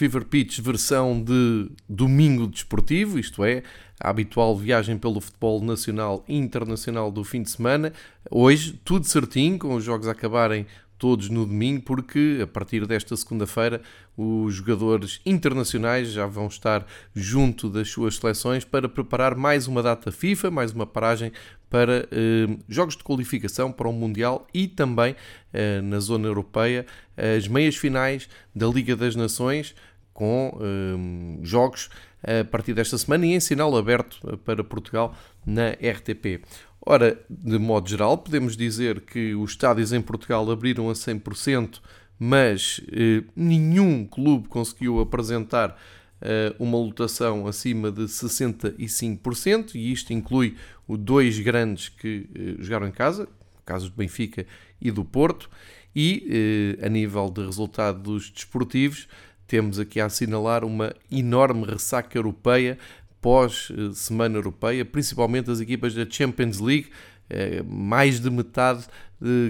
Fever Pitch versão de domingo desportivo, isto é, a habitual viagem pelo futebol nacional e internacional do fim de semana. Hoje, tudo certinho, com os jogos a acabarem todos no domingo, porque a partir desta segunda-feira os jogadores internacionais já vão estar junto das suas seleções para preparar mais uma data FIFA, mais uma paragem para eh, jogos de qualificação para o Mundial e também eh, na zona europeia as meias finais da Liga das Nações com eh, jogos a partir desta semana e em sinal aberto para Portugal na RTP. Ora, de modo geral, podemos dizer que os estádios em Portugal abriram a 100%, mas eh, nenhum clube conseguiu apresentar eh, uma lotação acima de 65%, e isto inclui os dois grandes que eh, jogaram em casa, casos do Benfica e do Porto, e eh, a nível de resultados desportivos, temos aqui a assinalar uma enorme ressaca europeia pós-semana europeia, principalmente as equipas da Champions League, eh, mais de metade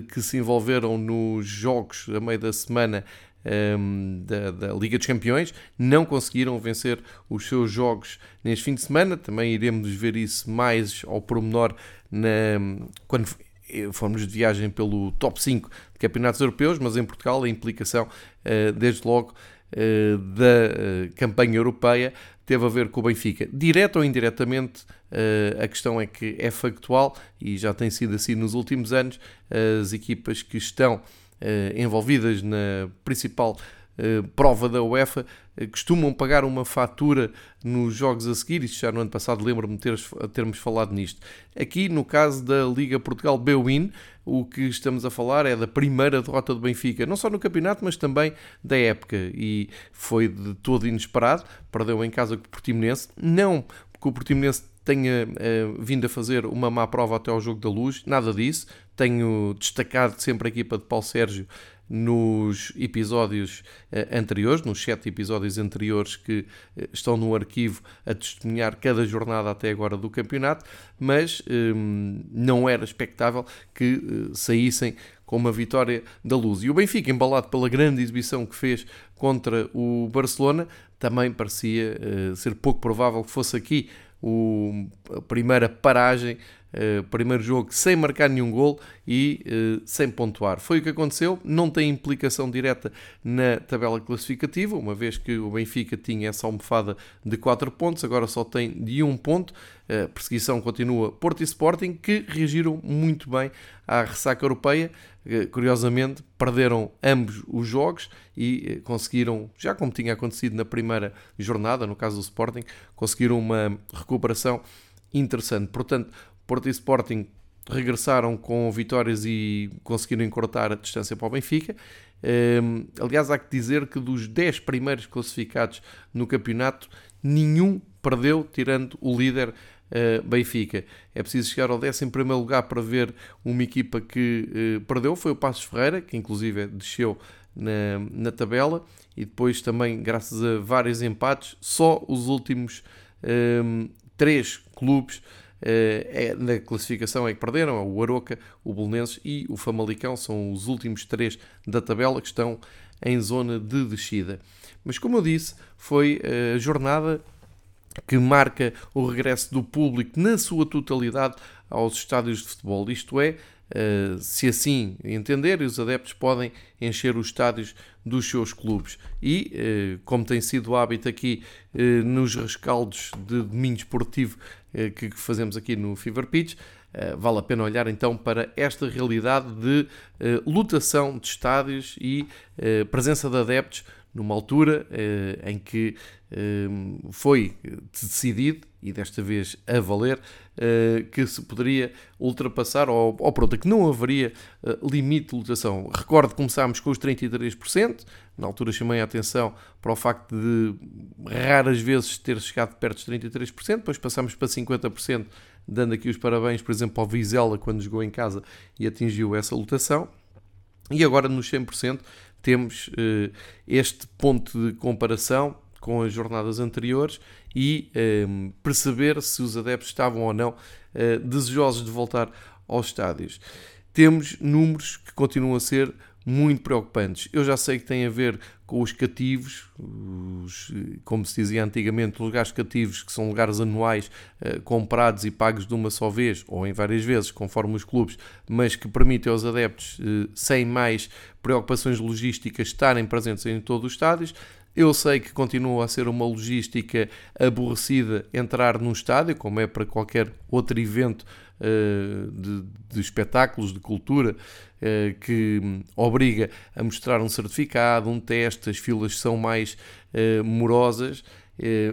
que se envolveram nos jogos a meio da semana ehm, da, da, Liga dos Campeões, não conseguiram vencer os seus jogos neste fim de semana. Também iremos ver isso mais ao pormenor na, quando formos de viagem pelo top 5 de campeonatos europeus, mas em Portugal a implicação, eh, desde logo, eh, da campanha europeia teve a ver com o Benfica. Direto ou indiretamente, eh, a questão é que é factual e já tem sido assim nos últimos anos. As equipas que estão eh, envolvidas na principal eh, prova da UEFA costumam pagar uma fatura nos jogos a seguir. Isto já no ano passado lembro-me de ter, termos falado nisto. Aqui, no caso da Liga Portugal B-Win, o que estamos a falar é da primeira derrota do Benfica, não só no campeonato, mas também da época. E foi de todo inesperado. Perdeu em casa com o Portimonense. Não porque o Portimonense tenha uh, vindo a fazer uma má prova até ao jogo da luz, nada disso. Tenho destacado sempre a equipa de Paulo Sérgio nos episódios uh, anteriores, nos sete episódios anteriores que uh, estão no arquivo a testemunhar cada jornada até agora do campeonato, mas um, não era expectável que uh, saíssem com uma vitória da luz. E o Benfica, embalado pela grande exibição que fez contra o Barcelona, também parecia ser pouco provável que fosse aqui o, a primeira paragem Uh, primeiro jogo sem marcar nenhum gol e uh, sem pontuar. Foi o que aconteceu, não tem implicação direta na tabela classificativa, uma vez que o Benfica tinha essa almofada de 4 pontos, agora só tem de 1 ponto. A perseguição continua Porto e Sporting, que reagiram muito bem à ressaca europeia. Uh, curiosamente, perderam ambos os jogos e conseguiram, já como tinha acontecido na primeira jornada, no caso do Sporting, conseguiram uma recuperação interessante. Portanto, Porto e Sporting regressaram com vitórias e conseguiram encurtar a distância para o Benfica. Um, ehm, aliás, há que dizer que dos 10 primeiros classificados no campeonato, nenhum perdeu, tirando o líder uh, Benfica. É preciso chegar ao 11 lugar para ver uma equipa que uh, perdeu, foi o Passos Ferreira, que inclusive desceu na, na tabela, e depois também, graças a vários empates, só os últimos um, ehm, três clubes é, na classificação é que perderam, o Aroca, o Bolonenses e o Famalicão, são os últimos três da tabela que estão em zona de descida. Mas como eu disse, foi a jornada que marca o regresso do público na sua totalidade aos estádios de futebol. Isto é, eh, se assim entender, os adeptos podem encher os estádios dos seus clubes. E, eh, como tem sido hábito aqui nos rescaldos de domingo esportivo eh, que fazemos aqui no Fever Pitch, eh, vale a pena olhar então para esta realidade de eh, lotação de estádios e presença de adeptos numa altura em que foi decidido, e desta vez a valer, que se poderia ultrapassar, ou, ou pronto, que não haveria limite de lotação. Recordo que começámos com os 33%, na altura chamei a atenção para o facto de raras vezes ter chegado perto dos 33%, depois passámos para 50%, dando aqui os parabéns, por exemplo, ao Vizela quando jogou em casa e atingiu essa lotação. E agora nos 100% temos uh, este ponto de comparação com as jornadas anteriores e uh, perceber se os adeptos estavam ou não uh, desejosos de voltar aos estádios. Temos números que continuam a ser muito preocupantes. Eu já sei que tem a ver com os cativos, os, como se dizia antigamente, lugares cativos, que são lugares anuais eh, comprados e pagos de uma só vez, ou em várias vezes, conforme os clubes, mas que permitem aos adeptos, eh, sem mais preocupações logísticas, estarem presentes em todos os estádios. Eu sei que continua a ser uma logística aborrecida entrar num estádio, como é para qualquer outro evento uh, de, de, espetáculos, de cultura, uh, que obriga a mostrar um certificado, um teste, as filas são mais uh, morosas.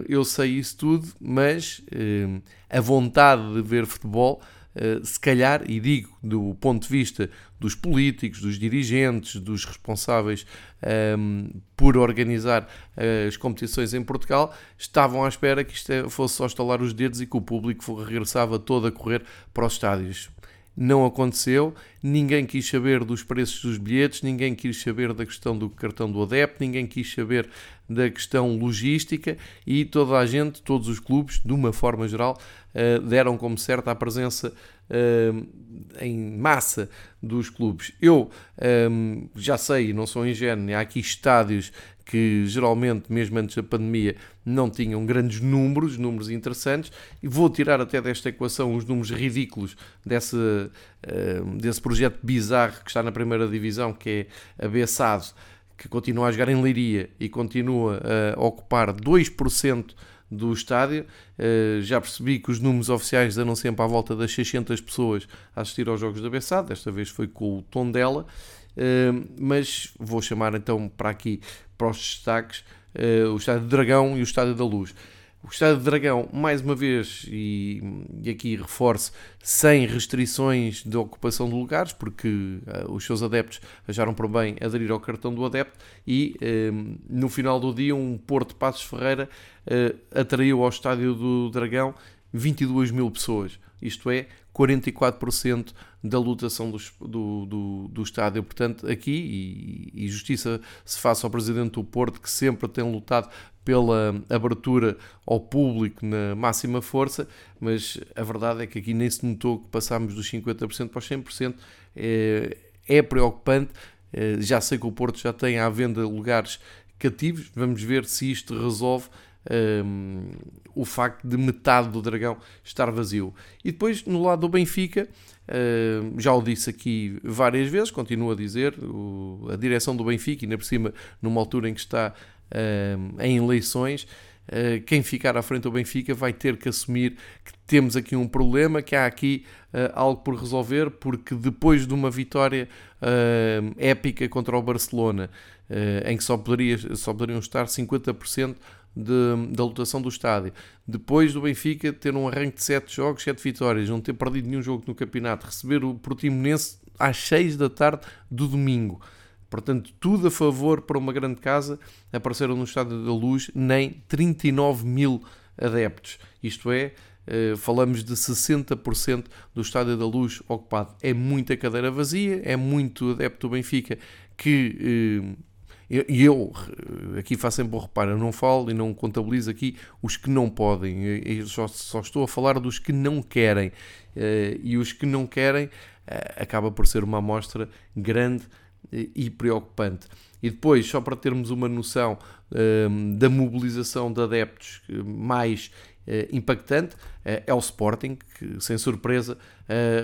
eu sei isso tudo, mas a vontade de ver futebol se calhar, e digo do ponto de vista dos políticos, dos dirigentes, dos responsáveis um, ehm, por organizar eh, as competições em Portugal, estavam à espera que isto é, fosse só estalar os dedos e que o público regressava todo a correr para os estádios. Não aconteceu, ninguém quis saber dos preços dos bilhetes, ninguém quis saber da questão do cartão do adepto, ninguém quis saber da questão logística e toda a gente, todos os clubes, de uma forma geral, eh, deram como certa a presença eh, em massa dos clubes. Eu eh, já sei, não sou ingênuo, há aqui estádios que geralmente, mesmo antes da pandemia, não tinham grandes números, números interessantes, e vou tirar até desta equação os números ridículos desse, desse projeto bizarro que está na primeira divisão, que é a Bessado, que continua a jogar em Leiria e continua a ocupar 2% do estádio. Uh, já percebi que os números oficiais andam sempre à volta das 600 pessoas a assistir aos jogos da Bessade, desta vez foi com o tom dela, mas vou chamar então para aqui, para os destaques, uh, o Estádio de Dragão e o Estádio da Luz. O Estádio de Dragão, mais uma vez, e, e aqui reforço, sem restrições de ocupação de lugares, porque uh, os seus adeptos acharam por bem aderir ao cartão do adepto e uh, no final do dia um Porto Passos Ferreira uh, atraiu ao Estádio do Dragão 22 mil pessoas, isto é, 44% da lotação do, do, do, do, estádio. Portanto, aqui, e, e, justiça se faça ao Presidente do Porto, que sempre tem lutado pela abertura ao público na máxima força, mas a verdade é que aqui nem se notou que passámos dos 50% para os 100%. É, é preocupante. É, já sei que o Porto já tem à venda lugares cativos. Vamos ver se isto resolve um, o facto de metade do Dragão estar vazio. E depois, no lado do Benfica, já o disse aqui várias vezes, continuo a dizer, o, a direção do Benfica, ainda por cima, numa altura em que está uh, em eleições, uh, quem ficar à frente do Benfica vai ter que assumir que temos aqui um problema, que há aqui algo por resolver, porque depois de uma vitória épica contra o Barcelona, em que só, poderia, só poderiam estar 50% de, da lotação do estádio. Depois do Benfica ter um arranque de 7 jogos, 7 vitórias, não ter perdido nenhum jogo no campeonato, receber o Portimonense às 6 da tarde do domingo. Portanto, tudo a favor para uma grande casa. Apareceram no Estádio da Luz nem 39 mil adeptos. Isto é, eh, falamos de 60% do Estádio da Luz ocupado. É muita cadeira vazia, é muito adepto do Benfica que eh, e eu, aqui faço sempre o reparo, eu não falo e não contabilizo aqui os que não podem, eu só, só estou a falar dos que não querem. Eh, e os que não querem eh, acaba por ser uma amostra grande eh, e preocupante. E depois, só para termos uma noção da mobilização de adeptos mais impactante, é o Sporting, que sem surpresa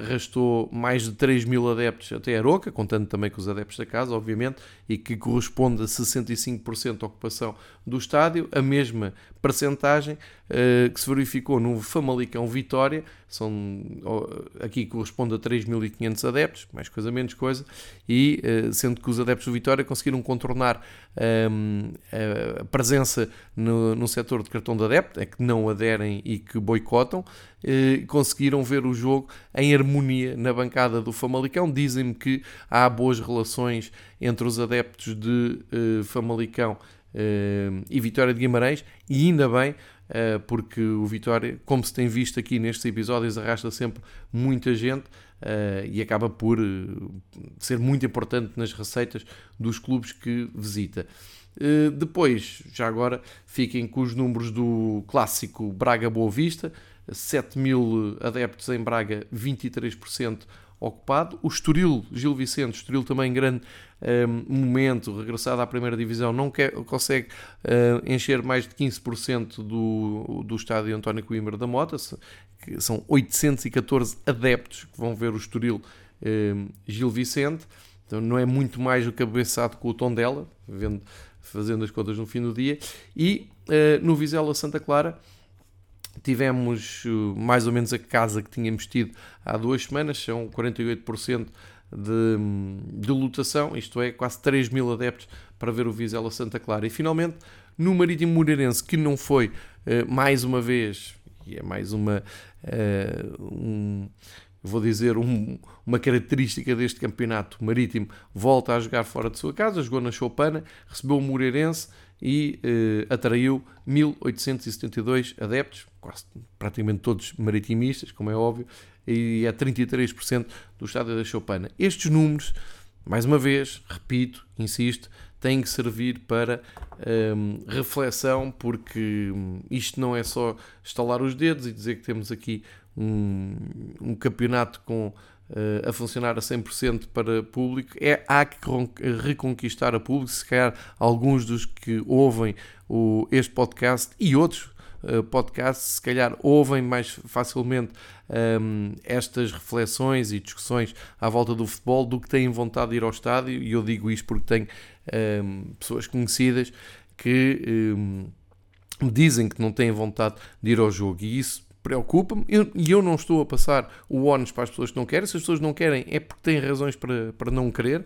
arrastou mais de 3 mil adeptos até Aroca, contando também com os adeptos da casa, obviamente, e que corresponde a 65% da ocupação do estádio, a mesma percentagem uh, que se verificou no Famalicão Vitória, são, aqui corresponde a 3.500 adeptos, mais coisa menos coisa, e uh, sendo que os adeptos do Vitória conseguiram contornar ehm, a presença no, no setor de cartão de adepto, é que não aderem e que boicotam, uh, conseguiram ver o jogo em harmonia na bancada do Famalicão. Dizem-me que há boas relações entre os adeptos de Famalicão uh, e Vitória de Guimarães, e ainda bem, uh, porque o Vitória, como se tem visto aqui nestes episódios, arrasta sempre muita gente uh, e acaba por ser muito importante nas receitas dos clubes que visita. Uh, depois, já agora, fiquem com os números do clássico Braga Boa Vista, 7 mil adeptos em Braga, 23% ocupado. O Estoril, Gil Vicente, Estoril também grande um, momento, regressado à primeira divisão, não quer, consegue uh, encher mais de 15% do, do estádio António Coimbra da Mota, que são 814 adeptos que vão ver o Estoril um, Gil Vicente, então não é muito mais o cabeçado com o tom dela, vendo, fazendo as contas no fim do dia, e uh, no Vizela Santa Clara tivemos uh, mais ou menos a casa que tínhamos tido há duas semanas, são 48% de, de lotação, isto é, quase 3 mil adeptos para ver o Vizela Santa Clara. E finalmente, no Marítimo Moreirense, que não foi uh, mais uma vez, e é mais uma. Uh, um, vou dizer, um, uma característica deste campeonato marítimo, volta a jogar fora de sua casa, jogou na Choupana, recebeu o Moreirense e eh, atraiu 1872 adeptos, quase praticamente todos maritimistas, como é óbvio, e é 33% do estádio da Choupana. Estes números, mais uma vez, repito, insisto, têm que servir para hum, reflexão, porque hum, isto não é só estalar os dedos e dizer que temos aqui um, um campeonato com a funcionar a 100% para público, é, há que reconquistar a público, se calhar alguns dos que ouvem o, este podcast e outros uh, podcasts, se calhar ouvem mais facilmente um, estas reflexões e discussões à volta do futebol do que têm vontade de ir ao estádio, e eu digo isto porque tenho um, pessoas conhecidas que um, me dizem que não têm vontade de ir ao jogo, e isso preocupa-me e eu, eu, não estou a passar o ónus para as pessoas que não querem. Se as pessoas não querem, é porque têm razões para, para não querer.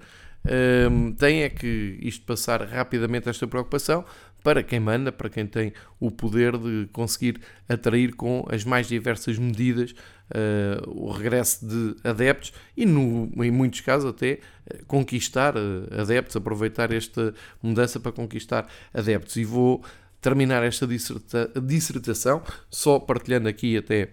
Um, tem é que isto passar rapidamente esta preocupação para quem manda, para quem tem o poder de conseguir atrair com as mais diversas medidas uh, o regresso de adeptos e, no, em muitos casos, até uh, conquistar uh, adeptos, aproveitar esta mudança para conquistar adeptos. E vou terminar esta disserta, dissertação só partilhando aqui até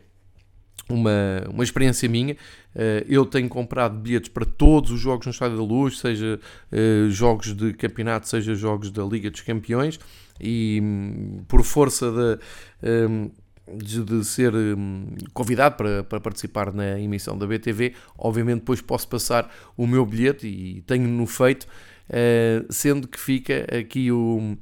uma, uma experiência minha. Eh, eu tenho comprado bilhetes para todos os jogos no Estádio da Luz, seja eh, jogos de campeonato, seja jogos da Liga dos Campeões, e hum, por força de, hum, de, ser hum, convidado para, para participar na emissão da BTV, obviamente depois posso passar o meu bilhete e tenho-no feito. Uh, sendo que fica aqui o, uh,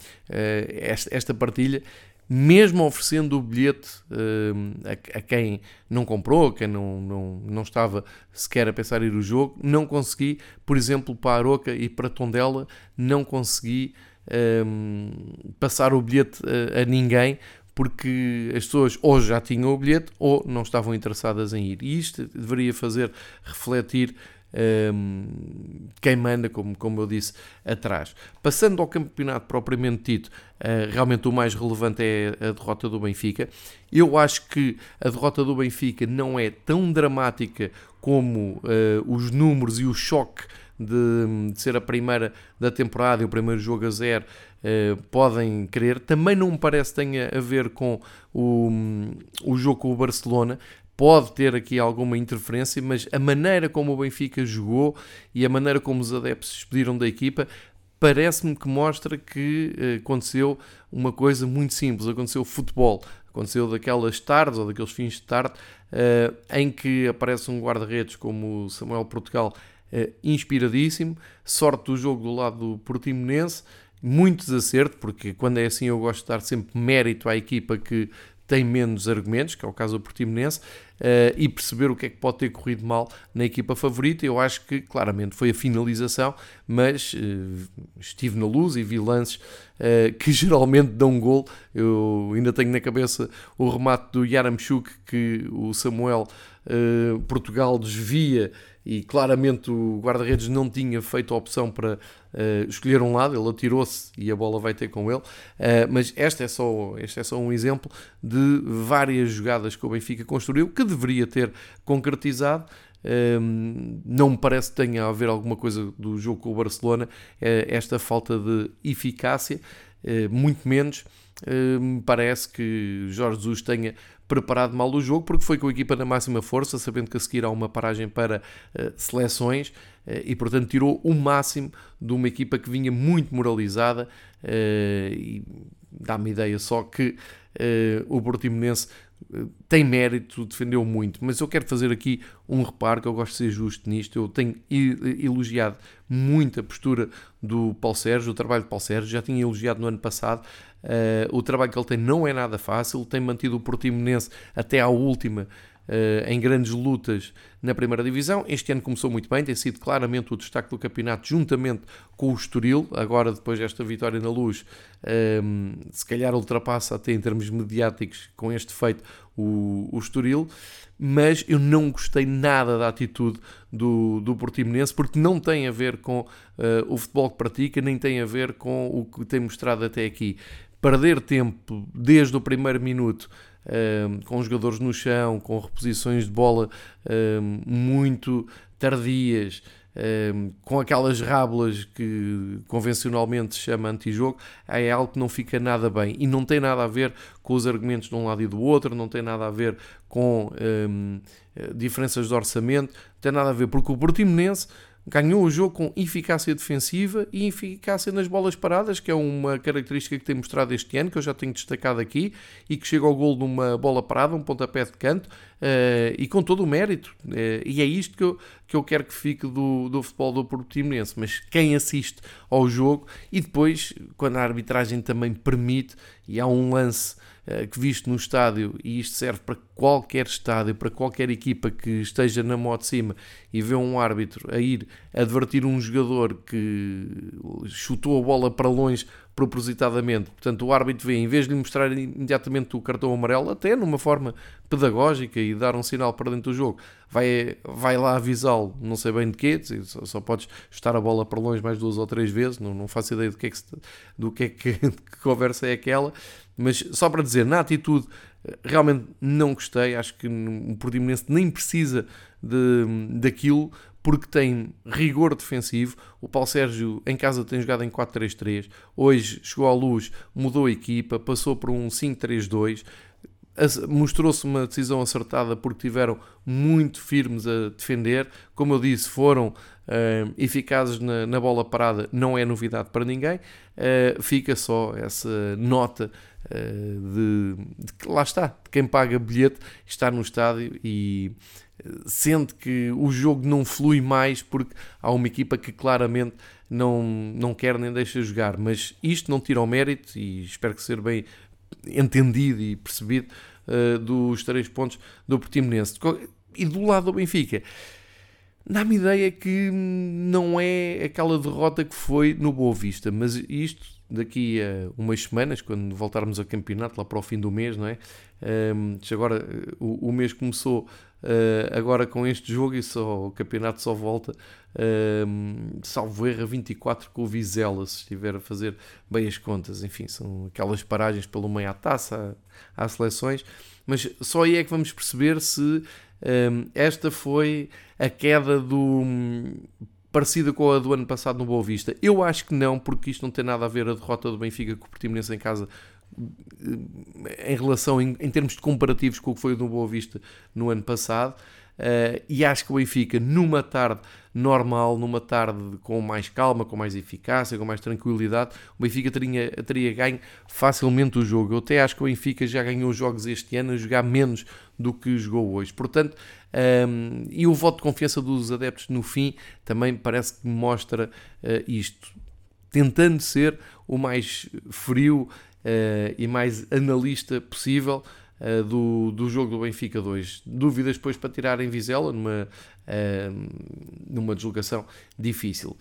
esta, esta, partilha, mesmo oferecendo o bilhete uh, a, a, quem não comprou, a quem não, não, não estava sequer a pensar em ir o jogo, não consegui, por exemplo, para a Aroca e para Tondela, não consegui passar o bilhete a, a ninguém porque as pessoas ou já tinham o bilhete ou não estavam interessadas em ir. E isto deveria fazer refletir quem manda, como, como eu disse, atrás. Passando ao campeonato propriamente dito, uh, realmente o mais relevante é a derrota do Benfica. Eu acho que a derrota do Benfica não é tão dramática como uh, os números e o choque de, de, ser a primeira da temporada e o primeiro jogo a zero uh, podem querer. Também não me parece que tenha a ver com o, o jogo com o Barcelona pode ter aqui alguma interferência, mas a maneira como o Benfica jogou e a maneira como os adeptos se despediram da equipa parece-me que mostra que eh, aconteceu uma coisa muito simples, aconteceu futebol, aconteceu daquelas tardes ou daqueles fins de tarde uh, em que aparece um guarda-redes como o Samuel Portugal uh, inspiradíssimo, sorte do jogo do lado do Portimonense, muito desacerto, porque quando é assim eu gosto de dar sempre mérito à equipa que tem menos argumentos, que é o caso do Portimonense, uh, e perceber o que é que pode ter corrido mal na equipa favorita. Eu acho que claramente foi a finalização, mas uh, estive na luz e vi lances uh, que geralmente dão um gol. Eu ainda tenho na cabeça o remate do Yaramchuk que o Samuel Portugal desvia e claramente o guarda-redes não tinha feito a opção para uh, escolher um lado, ele atirou-se e a bola vai ter com ele. Uh, mas este é, só, este é só um exemplo de várias jogadas que o Benfica construiu que deveria ter concretizado. Um, ehm, não me parece que tenha a haver alguma coisa do jogo com o Barcelona, uh, esta falta de eficácia, muito menos. Me parece que Jorge Jesus tenha preparado mal o jogo, porque foi com a equipa na máxima força, sabendo que a seguir há uma paragem para uh, seleções e, portanto, tirou o máximo de uma equipa que vinha muito moralizada e dá-me ideia só que o Portimonense tem mérito, defendeu muito, mas eu quero fazer aqui um reparo que eu gosto de ser justo nisto. Eu tenho elogiado muito a postura do Paulo Sérgio, o trabalho de Paulo Sérgio, já tinha elogiado no ano passado. Uh, o trabalho que ele tem não é nada fácil, tem mantido o Portimonense até à última em grandes lutas na primeira divisão. Este ano começou muito bem, tem sido claramente o destaque do campeonato, juntamente com o Estoril. Agora, depois desta vitória na luz, uh, se calhar ultrapassa até em termos mediáticos com este feito o, o Estoril. Mas eu não gostei nada da atitude do, do Portimonense, porque não tem a ver com uh, o futebol que pratica, nem tem a ver com o que tem mostrado até aqui. Perder tempo desde o primeiro minuto com jogadores no chão, com reposições de bola muito tardias, com aquelas rábulas que convencionalmente se chama antijogo, é algo que não fica nada bem. E não tem nada a ver com os argumentos de um lado e do outro, não tem nada a ver com diferenças de orçamento, não tem nada a ver, porque o Portimonense ganhou o jogo com eficácia defensiva e eficácia nas bolas paradas, que é uma característica que tem mostrado este ano, que eu já tenho destacado aqui, e que chega ao gol numa bola parada, um pontapé de canto, uh, e com todo o mérito. Uh, e é isto que eu, que eu quero que fique do, do futebol do Portimonense. Mas quem assiste ao jogo, e depois, quando a arbitragem também permite, e há um lance que visto no estádio, e isto serve para qualquer estádio, para qualquer equipa que esteja na moto de cima e vê um árbitro a ir advertir um jogador que chutou a bola para longe propositadamente. Portanto, o árbitro vê, em vez de lhe mostrar imediatamente o cartão amarelo, até numa forma pedagógica e dar um sinal para dentro do jogo, vai, vai lá avisá-lo, não sei bem de quê, só, só podes chutar a bola para longe mais duas ou três vezes, não, não faço ideia do que é que, do que, é que, que conversa é aquela, mas só para dizer, na atitude, realmente não gostei. Acho que o Portimonense nem precisa de, daquilo porque tem rigor defensivo. O Paulo Sérgio em casa tem jogado em 4-3-3. Hoje chegou à luz, mudou a equipa, passou por um 5-3-2 mostrou-se uma decisão acertada porque tiveram muito firmes a defender. Como eu disse, foram uh, eficazes na, na, bola parada, não é novidade para ninguém. Uh, fica só essa nota de, de, que lá está, de quem paga bilhete está no estádio e sente que o jogo não flui mais porque há uma equipa que claramente não, não quer nem deixa jogar. Mas isto não tira o mérito e espero que seja bem entendido e percebido uh, dos três pontos do Portimonense. E do lado do Benfica, dá-me ideia que não é aquela derrota que foi no Boa Vista, mas isto daqui a umas semanas, quando voltarmos ao campeonato, lá para o fim do mês, não é? Um, agora o, o, mês começou uh, agora com este jogo e só, o campeonato só volta, um, salvo erro, 24 com o Vizela, se estiver a fazer bem as contas. Enfim, são aquelas paragens pelo meio à taça, às seleções, mas só aí é que vamos perceber se um, esta foi a queda do parecida com a do ano passado no Boa Vista? Eu acho que não, porque isto não tem nada a ver a derrota do Benfica com o Portimonense em casa eh, em relação, em, em termos de comparativos com o que foi do Boa Vista no ano passado. Uh, e acho que o Benfica, numa tarde normal, numa tarde com mais calma, com mais eficácia, com mais tranquilidade, o Benfica teria, teria ganho facilmente o jogo. Eu até acho que o Benfica já ganhou jogos este ano a jogar menos do que jogou hoje. Portanto, um, e o voto de confiança dos adeptos no fim também parece que mostra uh, isto. Tentando ser o mais frio uh, e mais analista possível, uh, do, do jogo do Benfica 2. Dúvidas depois para tirar em Vizela numa, uh, numa deslocação difícil.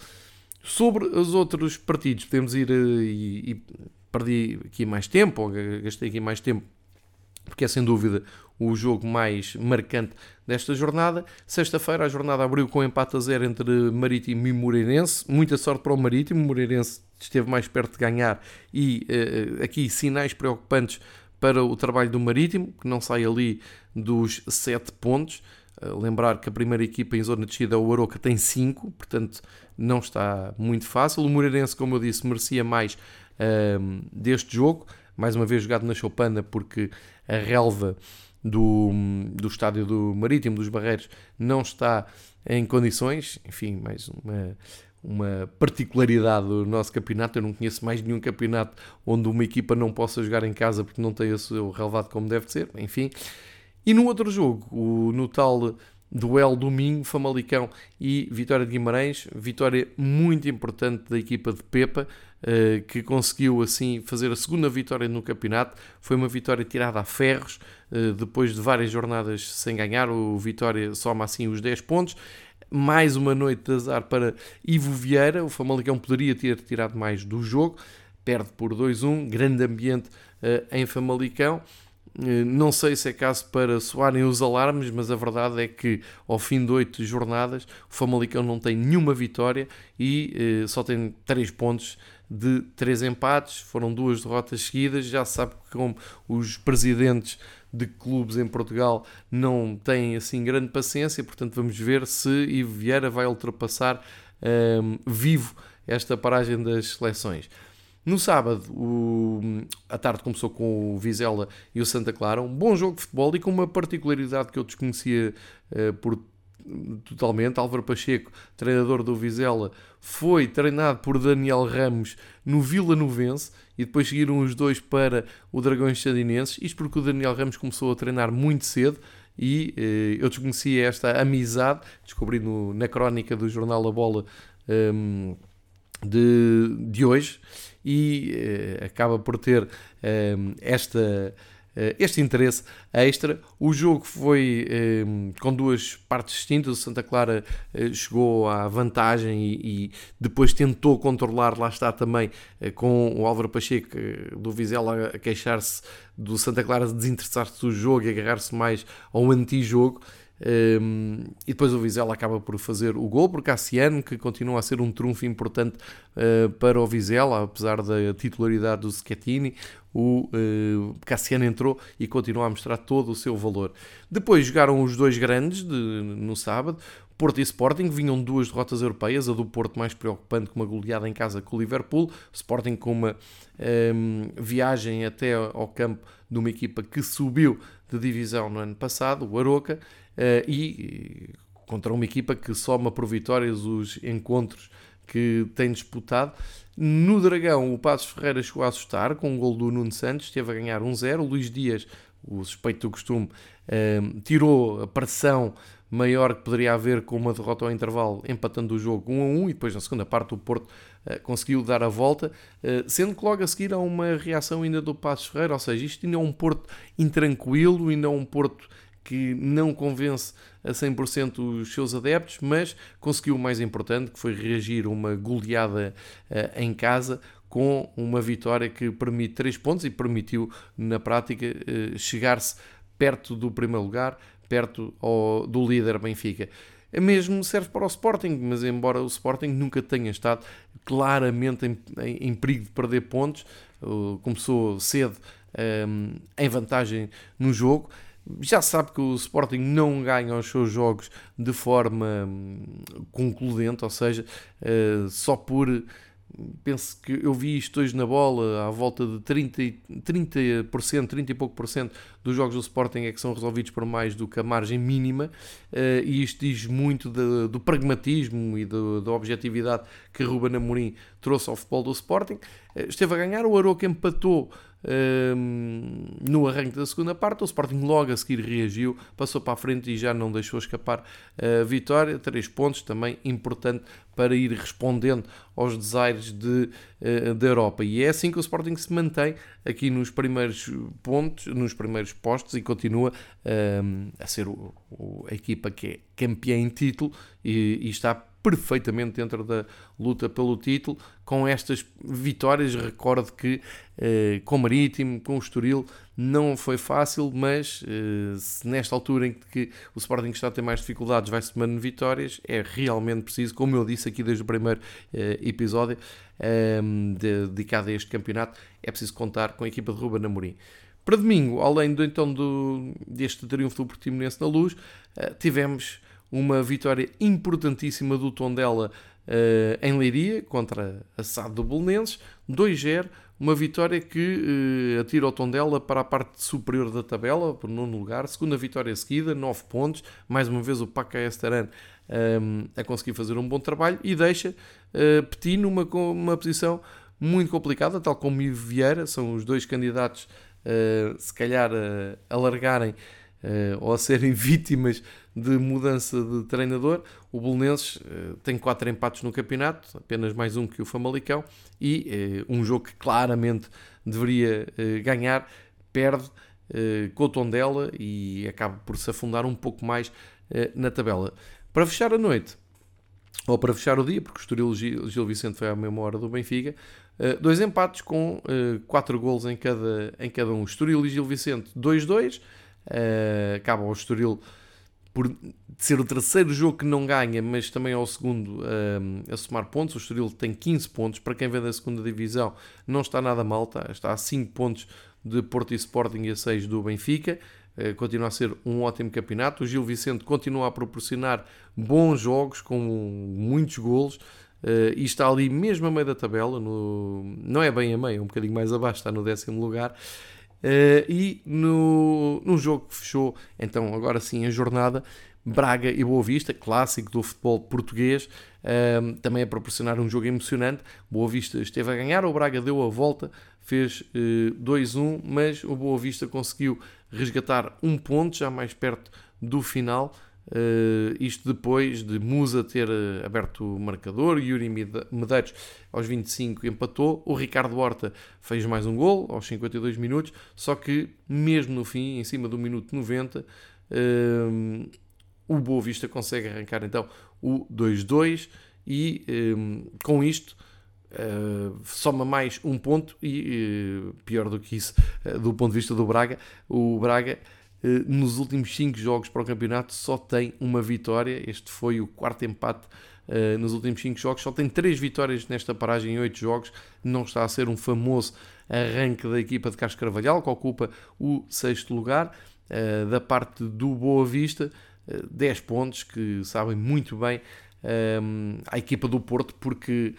Sobre os outros partidos, podemos ir uh, e, e perdi aqui mais tempo, ou gastei aqui mais tempo, porque é sem dúvida o jogo mais marcante desta jornada. Sexta-feira a jornada abriu com empate a zero entre Marítimo e Moreirense. Muita sorte para o Marítimo. O Moreirense esteve mais perto de ganhar e uh, aqui sinais preocupantes para o trabalho do Marítimo, que não sai ali dos 7 pontos. Uh, lembrar que a primeira equipa em zona de descida, o Aroca, tem 5, portanto não está muito fácil. O Moreirense, como eu disse, merecia mais uh, deste jogo, mais uma vez jogado na Choupana, porque a relva do, do estádio do Marítimo, dos Barreiros, não está em condições. Enfim, mais uma, uma particularidade do nosso campeonato. Eu não conheço mais nenhum campeonato onde uma equipa não possa jogar em casa porque não tem o seu relevado como deve ser. Enfim. E no outro jogo, o, no tal duelo domingo, Famalicão e Vitória de Guimarães, vitória muito importante da equipa de Pepa, eh, que conseguiu assim fazer a segunda vitória no campeonato. Foi uma vitória tirada a ferros, eh, depois de várias jornadas sem ganhar, o Vitória soma assim os 10 pontos. Mais uma noite de azar para Ivo Vieira, o Famalicão poderia ter tirado mais do jogo, perde por 2-1, grande ambiente eh, em Famalicão. Eh, não sei se é caso para soarem os alarmes, mas a verdade é que ao fim de oito jornadas o Famalicão não tem nenhuma vitória e eh, só tem três pontos de três empates. Foram duas derrotas seguidas. Já se sabe que como os presidentes de clubes em Portugal não têm assim grande paciência, portanto vamos ver se Ivo Vieira vai ultrapassar ehm, vivo esta paragem das seleções. No sábado, o, a tarde começou com o Vizela e o Santa Clara, um bom jogo de futebol e com uma particularidade que eu desconhecia uh, por totalmente. Álvaro Pacheco, treinador do Vizela, foi treinado por Daniel Ramos no Vila Novense e depois seguiram os dois para o Dragões Sardinenses. Isto porque o Daniel Ramos começou a treinar muito cedo e eh, eu desconhecia esta amizade, descobri no, na crónica do jornal A Bola um, ehm, de, de hoje e uh, acaba por ter uh, esta, uh, este interesse extra. O jogo foi com duas partes distintas. O Santa Clara chegou à vantagem e, e, depois tentou controlar, lá está também, com o Álvaro Pacheco do Vizela a queixar-se do Santa Clara desinteressar-se do jogo e agarrar-se mais ao anti-jogo. Um, e depois o Vizela acaba por fazer o gol por Cassiano, que continua a ser um trunfo importante uh, para o Vizela, apesar da titularidade do Schettini. O uh, Cassiano entrou e continua a mostrar todo o seu valor. Depois jogaram os dois grandes de, no sábado. Porto e Sporting vinham duas derrotas europeias, a do Porto mais preocupante com uma goleada em casa com o Liverpool, Sporting com uma um, viagem até ao campo de uma equipa que subiu de divisão no ano passado, o Aroca, e contra uma equipa que soma por vitórias os encontros que tem disputado. No Dragão, o Passos Ferreira chegou a assustar com o um gol do Nuno Santos, esteve a ganhar 1-0. Um Luís Dias, o suspeito do costume, uh, tirou a pressão maior que poderia haver com uma derrota ao intervalo, empatando o jogo 1 a 1 e depois na segunda parte o Porto uh, conseguiu dar a volta, uh, sendo que logo a seguir há uma reação ainda do Passos Ferreira, ou seja, isto ainda é um Porto intranquilo, ainda é um Porto que não convence a 100% os seus adeptos, mas conseguiu o mais importante, que foi reagir a uma goleada uh, em casa com uma vitória que permite 3 pontos e permitiu, na prática, uh, chegar-se perto do primeiro lugar, perto ao, do líder Benfica. É mesmo serve para o Sporting, mas embora o Sporting nunca tenha estado claramente em, em, em perigo de perder pontos, uh, começou cedo um, em vantagem no jogo, já sabe que o Sporting não ganha os seus jogos de forma hum, concludente, ou seja, eh, só por. Penso que eu vi isto hoje na bola, à volta de 30%, 30%, 30 e pouco por cento dos jogos do Sporting é que são resolvidos por mais do que a margem mínima, eh, e isto diz muito de, do pragmatismo e do, da objetividade que Ruben Amorim trouxe ao futebol do Sporting. Eh, esteve a ganhar, o Aroca empatou no arranque da segunda parte, o Sporting logo a seguir reagiu, passou para a frente e já não deixou escapar a vitória. Três pontos também importante para ir respondendo aos desaires de, uh, da Europa. E é assim que o Sporting se mantém aqui nos primeiros pontos, nos primeiros postos e continua a ser o, o, a equipa que é campeã em título e, e está perfeitamente dentro da luta pelo título. Com estas vitórias, recordo que eh, com o Marítimo, com o Estoril, não foi fácil, mas eh, nesta altura em que o Sporting está a ter mais dificuldades vai se tomando vitórias, é realmente preciso, como eu disse aqui desde o primeiro eh, episódio dedicado a este campeonato, é preciso contar com a equipa de Ruben Amorim. Para domingo, além do, então do, deste triunfo do Portimonense na Luz, tivemos uma vitória importantíssima do Tondela uh, em Leiria contra a SAD do Belenenses, 2-0, uma vitória que uh, atira o Tondela para a parte superior da tabela, por nono lugar, segunda vitória seguida, 9 pontos, mais uma vez o Paca Estaran um, a conseguir fazer um bom trabalho e deixa uh, Petit numa uma posição muito complicada, tal como Ivo Vieira, são os dois candidatos, uh, se calhar, a alargarem uh, ou a serem vítimas de mudança de treinador. O Bolonenses uh, tem quatro empates no campeonato, apenas mais um que o Famalicão, e uh, um jogo que claramente deveria ganhar, perde com o Tondela e acaba por se afundar um pouco mais na tabela. Para fechar a noite, ou para fechar o dia, porque o Estoril Gil, Vicente foi à mesma hora do Benfica, dois empates com quatro gols em cada, em cada um. Estoril e Gil Vicente 2-2, Uh, acaba o Estoril por ser o terceiro jogo que não ganha, mas também é o segundo uh, a somar pontos. O Estoril tem 15 pontos. Para quem vem da segunda divisão, não está nada mal, está, está a 5 pontos de Porto e Sporting e a 6 do Benfica. Uh, continua a ser um ótimo campeonato. O Gil Vicente continua a proporcionar bons jogos com muitos golos. Uh, e está ali mesmo a meio da tabela, no, não é bem a meio, é um bocadinho mais abaixo, está no décimo lugar. Uh, e no, no jogo que fechou, então agora sim a jornada, Braga e Boa Vista, clássico do futebol português, uh, também a proporcionar um jogo emocionante. Boa Vista esteve a ganhar, o Braga deu a volta, fez uh, eh, 2-1, mas o Boa Vista conseguiu resgatar um ponto já mais perto do final. Uh, isto depois de Musa ter uh, aberto o marcador, Yuri Medeiros aos 25 empatou, o Ricardo Horta fez mais um gol aos 52 minutos, só que mesmo no fim, em cima do minuto 90, uh, eh, o Boa Vista consegue arrancar então o 2-2 e com isto soma mais um ponto e pior do que isso, do ponto de vista do Braga, o Braga nos últimos 5 jogos para o campeonato só tem uma vitória. Este foi o quarto empate uh, nos últimos 5 jogos. Só tem 3 vitórias nesta paragem em 8 jogos. Não está a ser um famoso arranque da equipa de Carlos Carvalhal, que ocupa o sexto lugar. Uh, da parte do Boa Vista, uh, 10 pontos que sabem muito bem a equipa do Porto, porque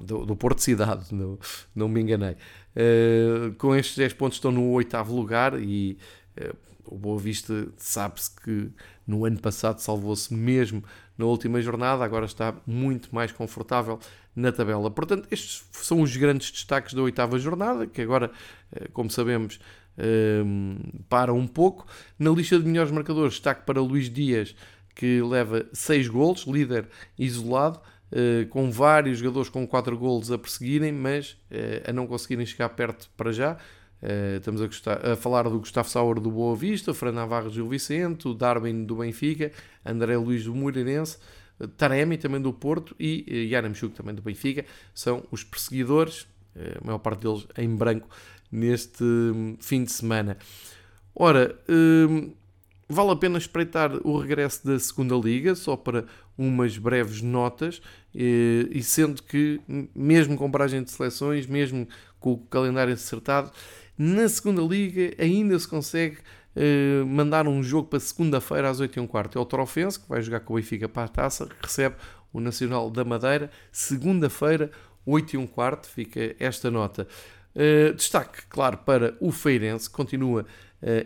do, do, Porto Cidade, não, não me enganei. Uh, com estes 10 pontos estão no oitavo lugar e uh, o Boa Vista sabe-se que no ano passado salvou-se mesmo na última jornada, agora está muito mais confortável na tabela. Portanto, estes são os grandes destaques da oitava jornada, que agora, uh, como sabemos, para um pouco. Na lista de melhores marcadores, destaque para Luís Dias, que leva 6 golos, líder isolado. Eh, com vários jogadores com 4 golos a perseguirem, mas uh, a não conseguirem chegar perto para já. Uh, estamos a, gostar, a, falar do Gustavo Sauer do Boa Vista, Fran Navarro Gil Vicente, o Darwin do Benfica, André Luiz do Moreirense, Taremi também do Porto e uh, Yaramchuk também do Benfica. São os perseguidores, a maior parte deles em branco, neste um, fim de semana. Ora, um, vale a pena espreitar o regresso da segunda liga, só para umas breves notas, e sendo que, mesmo com paragem de seleções, mesmo com o calendário acertado, na segunda liga ainda se consegue uh, mandar um jogo para segunda-feira às 8h15. É o Trofense, que vai jogar com o Benfica para a taça, recebe o Nacional da Madeira, segunda-feira, 8h15, fica esta nota. Uh, destaque, claro, para o Feirense, continua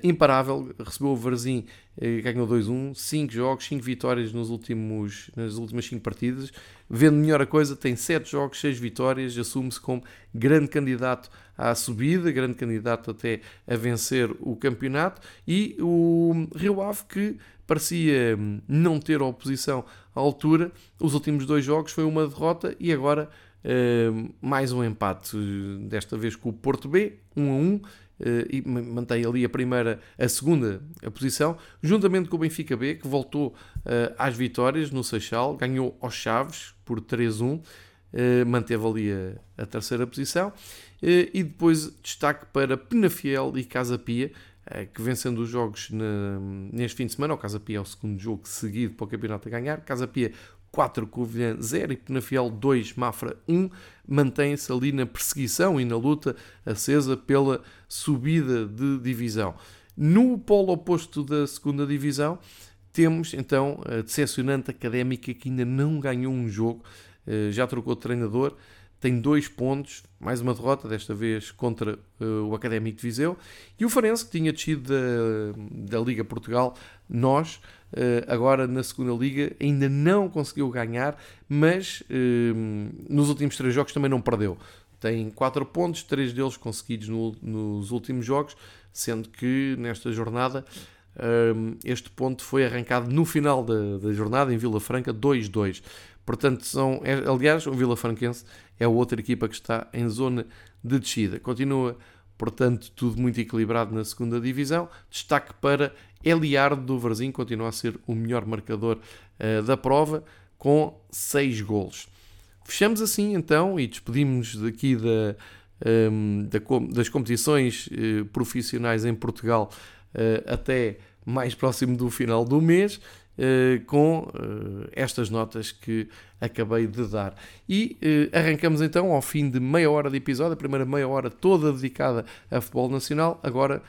imparável, recebeu o Varzim, uh, ganhou 2-1, 5 jogos, 5 vitórias nos últimos, nas últimas 5 partidas. Vendo melhor a coisa, tem 7 jogos, 6 vitórias, assume-se como grande candidato à subida, grande candidato até a vencer o campeonato. E o Rio Ave, que parecia hum, não ter oposição à altura, os últimos dois jogos foi uma derrota e agora uh, mais um empate, desta vez com o Porto B, 1 a 1 eh, e mantém ali a primeira, a segunda a posição, juntamente com o Benfica B, que voltou uh, às vitórias no Seixal, ganhou aos Chaves por 3-1, uh, eh, manteve ali a, a terceira posição, e depois destaque para Penafiel e Casa Pia, que vencendo os jogos neste fim de semana, o Casa Pia é o segundo jogo seguido para o campeonato a ganhar, Casa Pia 4, Covilhã 0 e Penafiel 2, Mafra 1, mantém-se ali na perseguição e na luta acesa pela subida de divisão. No polo oposto da segunda divisão, temos então a decepcionante académica que ainda não ganhou um jogo, eh, já trocou de treinador, tem dois pontos, mais uma derrota, desta vez contra uh, o Académico de Viseu. E o Farense, que tinha descido da, da Liga Portugal, nós, uh, agora na segunda Liga, ainda não conseguiu ganhar, mas uh, nos últimos três jogos também não perdeu. Tem quatro pontos, três deles conseguidos no, nos últimos jogos, sendo que nesta jornada este ponto foi arrancado no final da, da jornada em Vila Franca 2-2. Portanto, são, é, aliás, o Vila Franquense é a outra equipa que está em zona de descida. Continua, portanto, tudo muito equilibrado na segunda divisão. Destaque para Eliardo do Varzim, continua a ser o melhor marcador uh, da prova, com 6 golos. Fechamos assim então e despedimos daqui da, um, da, das competições uh, profissionais em Portugal uh, até mais próximo do final do mês. Uh, com uh, estas notas que acabei de dar. E uh, arrancamos então ao fim de meia hora de episódio, a primeira meia hora toda dedicada a futebol nacional. Agora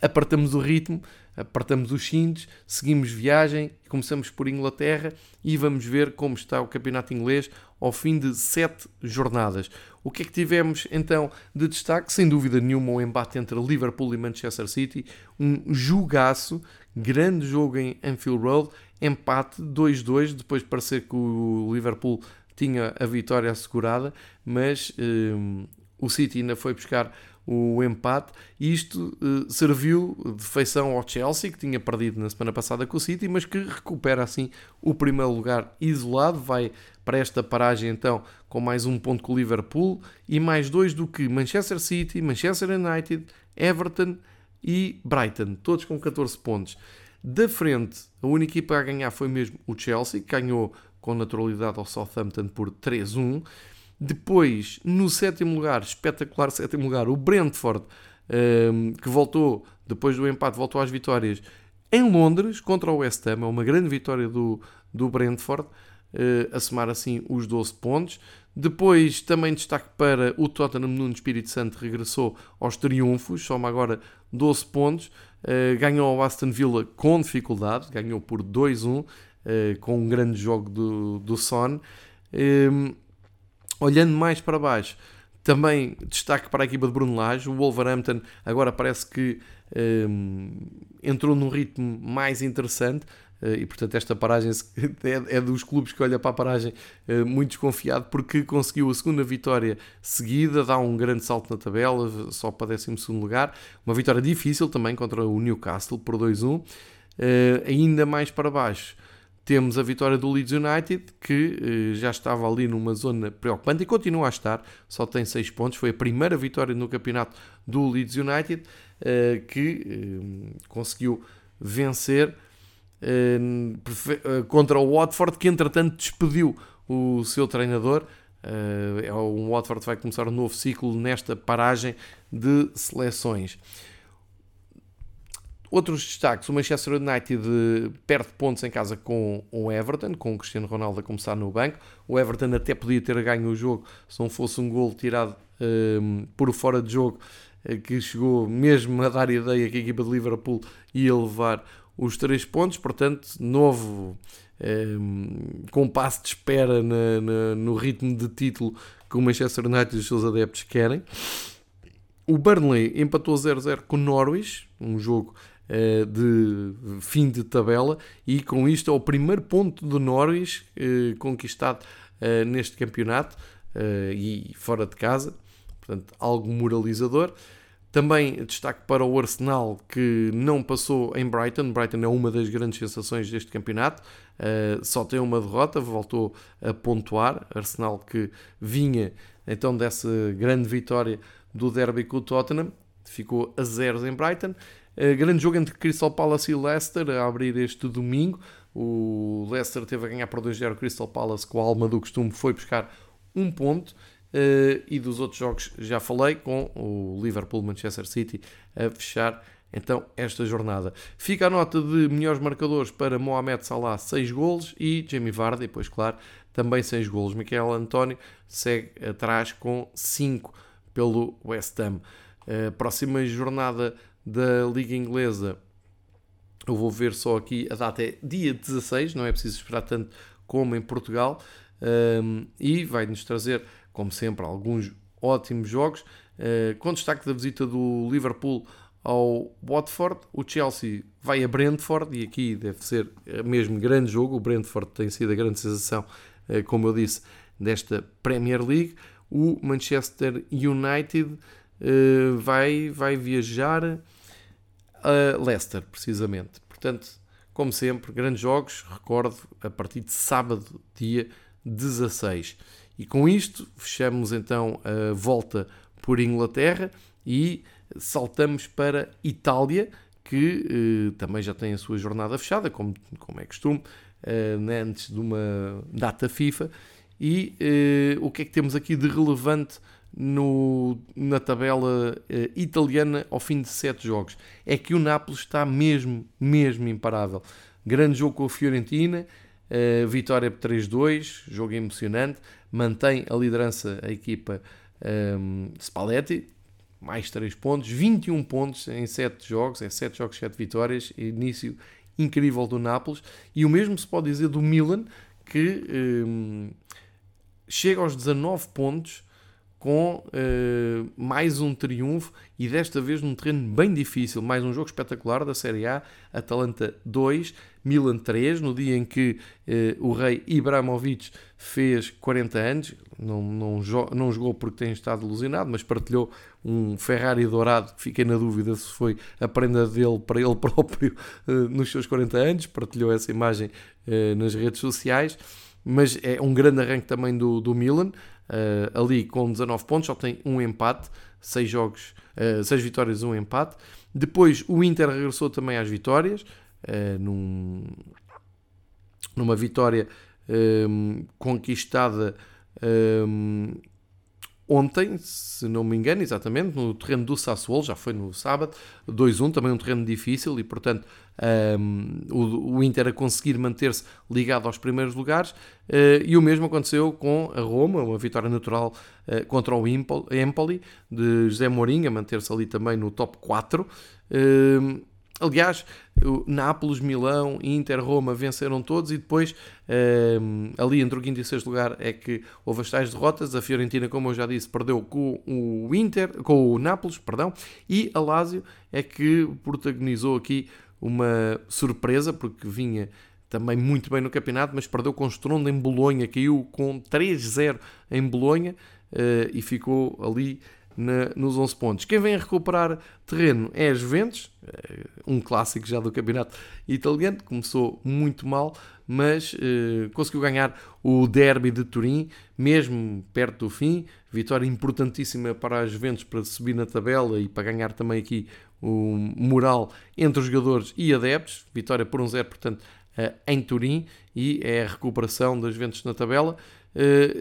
apartamos o ritmo, apartamos os cintos, seguimos viagem, começamos por Inglaterra e vamos ver como está o campeonato inglês ao fim de sete jornadas. O que é que tivemos então de destaque? Sem dúvida nenhuma, o embate entre Liverpool e Manchester City, um jogaço, grande jogo em Anfield Road, empate 2-2, depois de parecer que o Liverpool tinha a vitória assegurada, mas um, o City ainda foi buscar o empate. Isto uh, serviu de feição ao Chelsea, que tinha perdido na semana passada com o City, mas que recupera assim o primeiro lugar isolado, vai para esta paragem então com mais um ponto com o Liverpool e mais dois do que Manchester City, Manchester United, Everton e Brighton, todos com 14 pontos. Da frente, a única equipa a ganhar foi mesmo o Chelsea, que ganhou com naturalidade ao Southampton por 3-1. Depois, no sétimo lugar, espetacular sétimo lugar, o Brentford, um, que voltou, depois do empate, voltou às vitórias em Londres contra o West Ham. É uma grande vitória do, do Brentford, uh, a somar assim os 12 pontos. Depois, também destaque para o Tottenham no Espírito Santo, regressou aos triunfos, soma agora 12 pontos. Uh, ganhou o Aston Villa com dificuldade, ganhou por 2-1, uh, com um grande jogo do, do Son. Um, Olhando mais para baixo, também destaque para a equipa de Bruno Lage. O Wolverhampton agora parece que um, entrou num ritmo mais interessante. Uh, e portanto, esta paragem é, é, dos clubes que olha para a paragem uh, muito desconfiado porque conseguiu a segunda vitória seguida, dá um grande salto na tabela, só para 12 lugar. Uma vitória difícil também contra o Newcastle por 2-1. Uh, eh, ainda mais para baixo, temos a vitória do Leeds United, que eh, já estava ali numa zona preocupante e continua a estar, só tem 6 pontos. Foi a primeira vitória no campeonato do Leeds United, eh, que eh, conseguiu vencer eh, eh, contra o Watford, que entretanto despediu o seu treinador. Eh, é o Watford vai começar um novo ciclo nesta paragem de seleções. Outros destaques, o Manchester United perde pontos em casa com o Everton, com o Cristiano Ronaldo a começar no banco. O Everton até podia ter ganho o jogo se não fosse um gol tirado um, por fora de jogo, eh, que chegou mesmo a dar ideia que a equipa de Liverpool ia levar os três pontos. Portanto, novo um, compasso de espera na, na, no ritmo de título que o Manchester United e os seus adeptos querem. O Burnley empatou 0-0 com o Norwich, um jogo eh, de fim de tabela e com isto é o primeiro ponto do Norwich eh, conquistado eh, neste campeonato e fora de casa, portanto algo moralizador. Também destaque para o Arsenal que não passou em Brighton. Brighton é uma das grandes sensações deste campeonato. Uh, só tem uma derrota, voltou a pontuar. Arsenal que vinha então dessa grande vitória do derby com o Tottenham, ficou a zeros em Brighton. Uh, grande jogo entre Crystal Palace e Leicester a abrir este domingo. O Leicester teve a ganhar por 2-0 Crystal Palace com a alma do costume, foi buscar um ponto. Uh, e dos outros jogos já falei, com o Liverpool Manchester City a fechar então esta jornada. Fica a nota de melhores marcadores para Mohamed Salah, 6 golos, e Jamie Vardy, depois, claro, também 6 golos. Miquel António segue atrás com 5 pelo West Ham. Uh, próxima jornada da Liga Inglesa. Eu vou ver só aqui, a data é dia 16, não é preciso esperar tanto como em Portugal, um, e vai-nos trazer como sempre, alguns ótimos jogos, com destaque da visita do Liverpool ao Watford, o Chelsea vai a Brentford e aqui deve ser mesmo grande jogo. O Brentford tem sido a grande sensação, como eu disse, desta Premier League. O Manchester United vai, vai viajar a Leicester, precisamente. Portanto, como sempre, grandes jogos, recordo, a partir de sábado, dia 16. E com isto, fechamos então a volta por Inglaterra e saltamos para Itália, que eh, também já tem a sua jornada fechada, como, como é costume, eh, né, antes de uma data FIFA. E eh, o que é que temos aqui de relevante no, na tabela uh, italiana ao fim de sete jogos. É que o Nápoles está mesmo, mesmo imparável. Grande jogo com a Fiorentina, uh, vitória por 3-2, jogo emocionante, mantém a liderança a equipa um, ehm, Spalletti, mais 3 pontos, 21 pontos em 7 jogos, é 7 jogos, 7 vitórias, início incrível do Nápoles, e o mesmo se pode dizer do Milan, que um, ehm, chega aos 19 pontos, com uh, mais um triunfo e desta vez num terreno bem difícil. Mais um jogo espetacular da Série A: Atalanta 2, Milan 3, no dia em que uh, o rei Ibrahimovic fez 40 anos. Não, não, não jogou porque tem estado alucinado, mas partilhou um Ferrari dourado que fiquei na dúvida se foi a prenda dele para ele próprio uh, nos seus 40 anos. Partilhou essa imagem nas redes sociais. Mas é um grande arranque também do, do Milan uh, ali com 19 pontos, só tem um empate, 6 jogos, uh, eh, 6 vitórias, um empate. Depois o Inter regressou também às vitórias, uh, num, numa vitória um, conquistada um, ontem, se não me engano, exatamente, no terreno do Sassuolo, já foi no sábado, 2-1, também um terreno difícil e, portanto, um, o, o, Inter a conseguir manter-se ligado aos primeiros lugares. Uh, e o mesmo aconteceu com a Roma, uma vitória natural uh, contra o Empoli, de José Mourinho, a manter-se ali também no top 4. Uh, Aliás, Nápoles, Milão, Inter, Roma venceram todos e depois, um, ali entre o quinto e sexto lugar, é que houve as tais derrotas. A Fiorentina, como eu já disse, perdeu com o Inter, com o Nápoles, perdão, e a Lazio é que protagonizou aqui uma surpresa, porque vinha também muito bem no campeonato, mas perdeu com estrondo em Bolonha, caiu com 3-0 em Bolonha uh, e ficou ali na, nos 11 pontos. Quem vem a recuperar terreno é a Juventus, eh, um clássico já do campeonato italiano, começou muito mal, mas uh, conseguiu ganhar o derby de Turim, mesmo perto do fim. Vitória importantíssima para a Juventus para subir na tabela e para ganhar também aqui o moral entre os jogadores e adeptos. Vitória por um zero, portanto, uh, em Turim e é a recuperação das Juventus na tabela.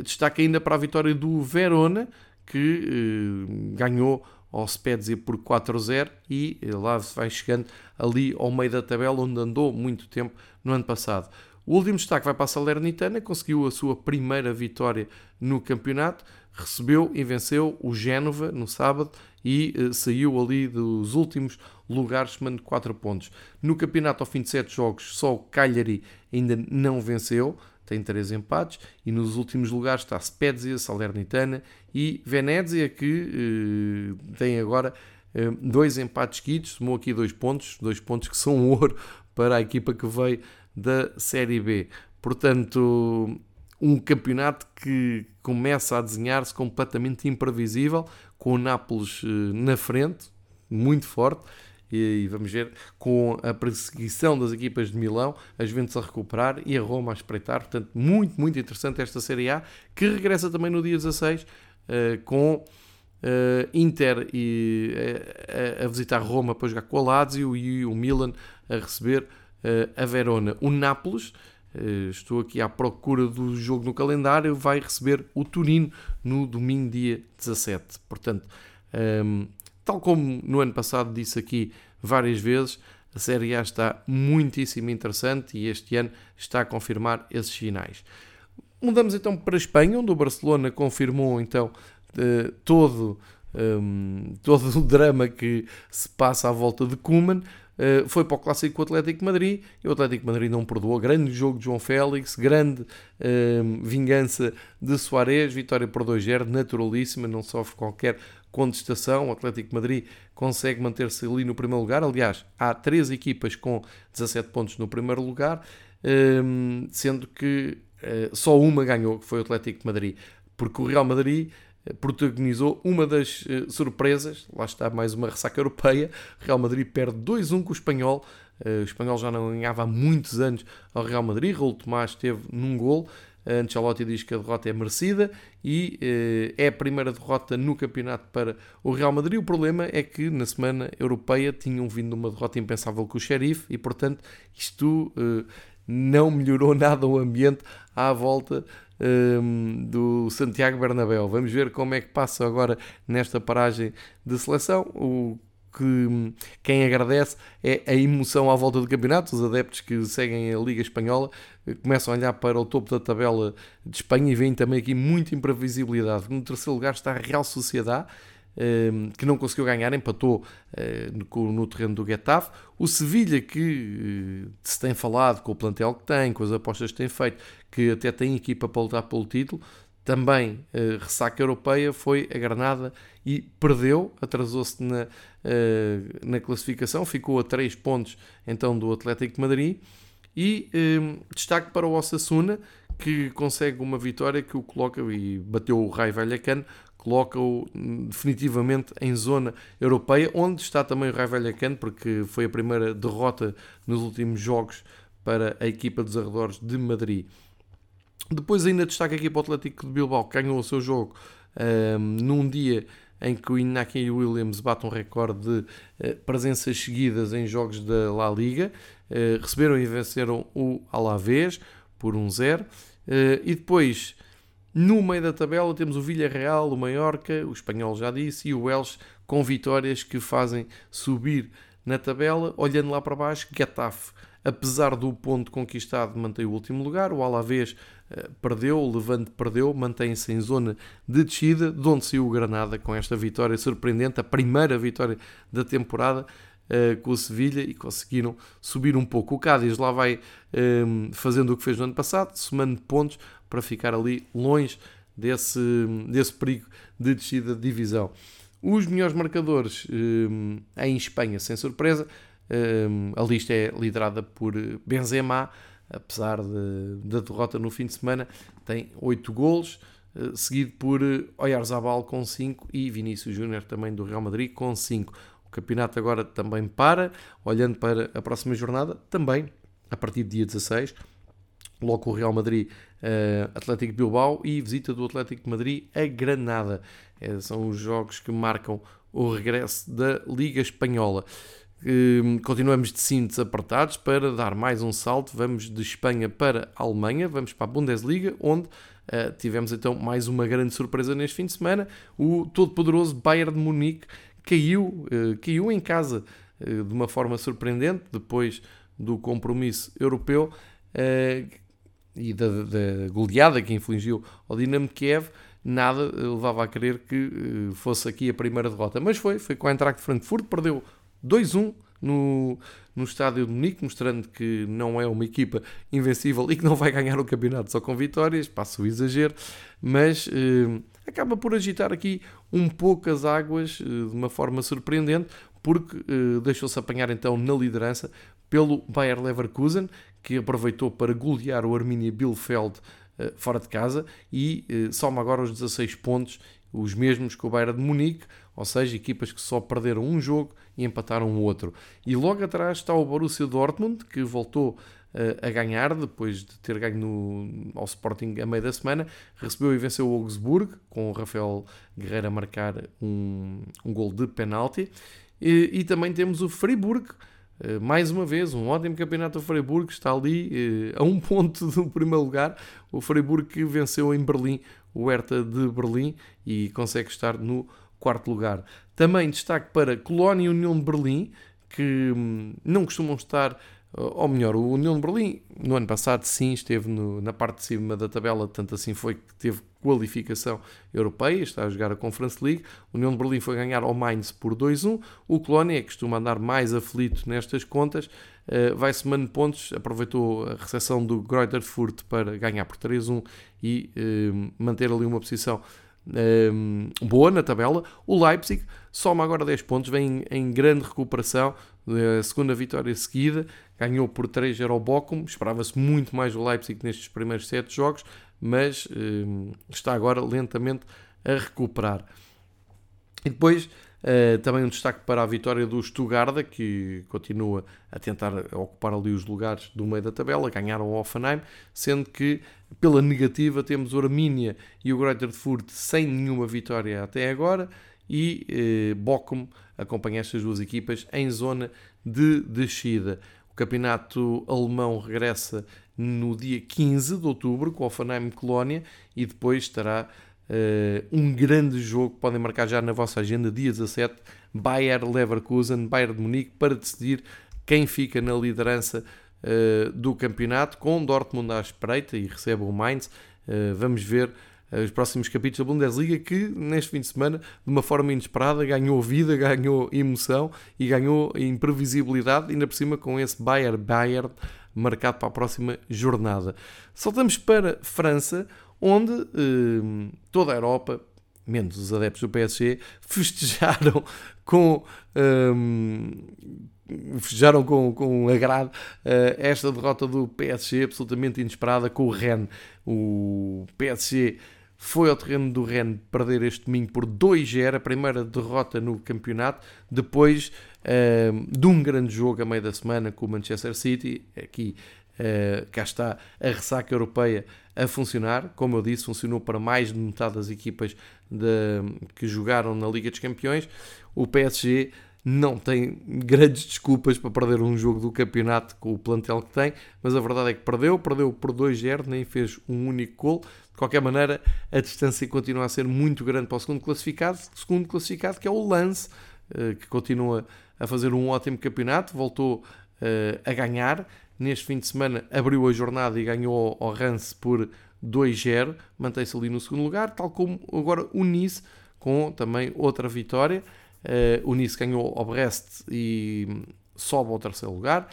Destaque ainda para a vitória do Verona, que eh, ganhou ao Spezia por 4-0 e eh, lá vai chegando ali ao meio da tabela onde andou muito tempo no ano passado. O último destaque vai para a Salernitana, conseguiu a sua primeira vitória no campeonato, recebeu e venceu o Génova no sábado e eh, saiu ali dos últimos lugares, tomando 4 pontos. No campeonato, ao fim de 7 jogos, só o Cagliari ainda não venceu, tem 3 empates, e nos últimos lugares está Spezia, Salernitana e Venezia, que eh, tem agora eh, dois empates seguidos, tomou aqui dois pontos, dois pontos que são ouro para a equipa que veio da Série B. Portanto, um campeonato que começa a desenhar-se completamente imprevisível, com o Nápoles eh, na frente, muito forte, e vamos ver com a perseguição das equipas de Milão, as Juventus a recuperar e a Roma a espreitar. Portanto, muito, muito interessante esta Série A, que regressa também no dia 16 uh, eh, com uh, Inter e, uh, a visitar Roma para jogar com a Lazio e o Milan a receber a Verona. O Nápoles, estou aqui à procura do jogo no calendário, vai receber o Turino no domingo, dia 17. Portanto, um, ehm, Tal como no ano passado disse aqui várias vezes, a Série A está muitíssimo interessante e este ano está a confirmar esses sinais. Mudamos então para a Espanha, onde o Barcelona confirmou então todo um, todo o drama que se passa à volta de Kuman. Uh, foi para o clássico com o Atlético Madrid e o Atlético Madrid não perdoou. Grande jogo de João Félix, grande uh, vingança de Soares, vitória por 2-0, naturalíssima, não sofre qualquer contestação. O Atlético Madrid consegue manter-se ali no primeiro lugar. Aliás, há três equipas com 17 pontos no primeiro lugar, uh, sendo que uh, só uma ganhou, que foi o Atlético Madrid, porque o Real Madrid protagonizou uma das uh, surpresas, lá está mais uma ressaca europeia, Real Madrid perde 2-1 com o Espanhol, o Espanhol já não ganhava há muitos anos ao Real Madrid, Raul Tomás esteve num gol, Ancelotti diz que a derrota é merecida e uh, é a primeira derrota no campeonato para o Real Madrid. O problema é que na semana europeia tinham vindo uma derrota impensável com o Sheriff e, portanto, isto não melhorou nada o ambiente à volta um, do Santiago Bernabéu. Vamos ver como é que passa agora nesta paragem de seleção. O que quem agradece é a emoção à volta do campeonato. Os adeptos que seguem a Liga Espanhola eh, começam a olhar para o topo da tabela de Espanha e veem também aqui muita imprevisibilidade. No terceiro lugar está a Real Sociedade Ehm, que não conseguiu ganhar, empatou eh, no terreno do Getafe. O Sevilha, que eh, se tem falado com o plantel que tem, com as apostas que tem feito, que até tem equipa para lutar pelo título, também uh, ressaca europeia foi a Granada e perdeu, atrasou-se na, uh, na classificação, ficou a 3 pontos então do Atlético de Madrid e um, destaque para o Osasuna que consegue uma vitória que o coloca e bateu o Rai Vallecano coloca-o definitivamente em zona europeia, onde está também o Rai Vallecano, porque foi a primeira derrota nos últimos jogos para a equipa dos arredores de Madrid. Depois ainda destaca aqui para o Atlético de Bilbao, que ganhou o seu jogo um, num dia em que o Inaki Williams bate um recorde de uh, presenças seguidas em jogos da La Liga. Uh, receberam e venceram o Alavés por 1-0. Um uh, e depois no meio da tabela temos o Villarreal, o Mallorca, o espanhol já disse, e o Welsh com vitórias que fazem subir na tabela. Olhando lá para baixo, Getafe, apesar do ponto conquistado, mantém o último lugar. O Alavés perdeu, o Levante perdeu, mantém-se em zona de descida, de onde saiu o Granada com esta vitória surpreendente, a primeira vitória da temporada. Uh, com o Sevilha e conseguiram subir um pouco. O Cádiz lá vai uh, fazendo o que fez no ano passado, somando pontos, para ficar ali longe desse, desse perigo de descida de divisão. Os melhores marcadores um, em Espanha, sem surpresa, um, a lista é liderada por Benzema, apesar de, da derrota no fim de semana, tem 8 golos, uh, seguido por Oyarzabal com 5 e Vinícius Júnior também do Real Madrid com 5. O campeonato agora também para, olhando para a próxima jornada, também a partir do dia 16, logo o Real Madrid uh, Atlético Bilbao e visita do Atlético de Madrid a Granada. É, são os jogos que marcam o regresso da Liga Espanhola. Uh, continuamos de cintos apertados para dar mais um salto. Vamos de Espanha para a Alemanha, vamos para a Bundesliga, onde uh, tivemos então mais uma grande surpresa neste fim de semana. O todo-poderoso Bayern de Munique caiu, uh, caiu em casa de uma forma surpreendente depois do compromisso europeu e da, da goleada que infligiu ao Dinamo Kiev, nada levava a crer que fosse aqui a primeira derrota. Mas foi, foi com a Eintracht de Frankfurt, perdeu 2-1 no, no estádio de Munique, mostrando que não é uma equipa invencível e que não vai ganhar o campeonato só com vitórias, passa o exagero, mas eh, acaba por agitar aqui um pouco as águas eh, de uma forma surpreendente, porque eh, deixou-se apanhar então na liderança pelo Bayer Leverkusen, que aproveitou para golear o Arminia Bielefeld uh, fora de casa e uh, soma agora os 16 pontos, os mesmos que o Bayern de Munique, ou seja, equipas que só perderam um jogo e empataram o outro. E logo atrás está o Borussia Dortmund, que voltou uh, a ganhar depois de ter ganho no, ao Sporting a meio da semana, recebeu e venceu o Augsburg, com o Rafael Guerreiro a marcar um, um gol de penalti. E, e também temos o Friburgo, eh, mais uma vez, um ótimo campeonato do Freiburg, está ali uh, a um ponto do primeiro lugar. O Freiburg que venceu em Berlim o Hertha de Berlim e consegue estar no quarto lugar. Também destaque para Colónia e União de Berlim, que hum, não costumam estar ou melhor, o União de Berlim, no ano passado, sim, esteve no, na parte de cima da tabela, tanto assim foi que teve qualificação europeia, está a jogar a Conference League. O União de Berlim foi ganhar ao Mainz por 2-1. O Colónia, que costuma andar mais aflito nestas contas, uh, vai somando pontos, aproveitou a recepção do Greuther Furt para ganhar por 3-1 e uh, manter ali uma posição um, boa na tabela. O Leipzig soma agora 10 pontos, vem em grande recuperação, a segunda vitória seguida, ganhou por 3-0 ao Bochum, esperava-se muito mais o Leipzig nestes primeiros 7 jogos, mas um, está agora lentamente a recuperar. E depois Uh, também um destaque para a vitória do Stuttgart, que continua a tentar ocupar ali os lugares do meio da tabela, ganharam o Offenheim, sendo que pela negativa temos o Arminia e o Greuther Furt sem nenhuma vitória até agora, e uh, Bochum acompanha estas duas equipas em zona de descida. O campeonato alemão regressa no dia 15 de outubro com o Offenheim Colónia e depois estará Uh, um grande jogo podem marcar já na vossa agenda, dia 17, Bayer Leverkusen, Bayern de Munique, para decidir quem fica na liderança uh, do campeonato, com Dortmund à espreita e recebe o Mainz. Uh, vamos ver os próximos capítulos da Bundesliga que neste fim de semana, de uma forma inesperada, ganhou vida, ganhou emoção e ganhou imprevisibilidade, ainda por cima com esse Bayer Bayern marcado para a próxima jornada. Saltamos para França, onde eh, toda a Europa, menos os adeptos do PSG, festejaram com. Um, festejaram com, com agrado uh, esta derrota do PSG absolutamente inesperada com o Rennes. O PSG foi ao terreno do Rennes perder este domingo por 2-0, a primeira derrota no campeonato, depois uh, de um grande jogo a meio da semana com o Manchester City, aqui uh, cá está a ressaca europeia a funcionar. Como eu disse, funcionou para mais de metade das equipas de, que jogaram na Liga dos Campeões. O PSG não tem grandes desculpas para perder um jogo do campeonato com o plantel que tem, mas a verdade é que perdeu, perdeu por 2-0, nem fez um único gol. De qualquer maneira, a distância continua a ser muito grande para o segundo classificado, segundo classificado que é o Lance, eh, que continua a fazer um ótimo campeonato, voltou eh, a ganhar, Neste fim de semana abriu a jornada e ganhou ao Rance por 2-0, mantém-se ali no segundo lugar, tal como agora o Nice, com também outra vitória. Uh, o Nice ganhou ao Brest e sobe ao terceiro lugar.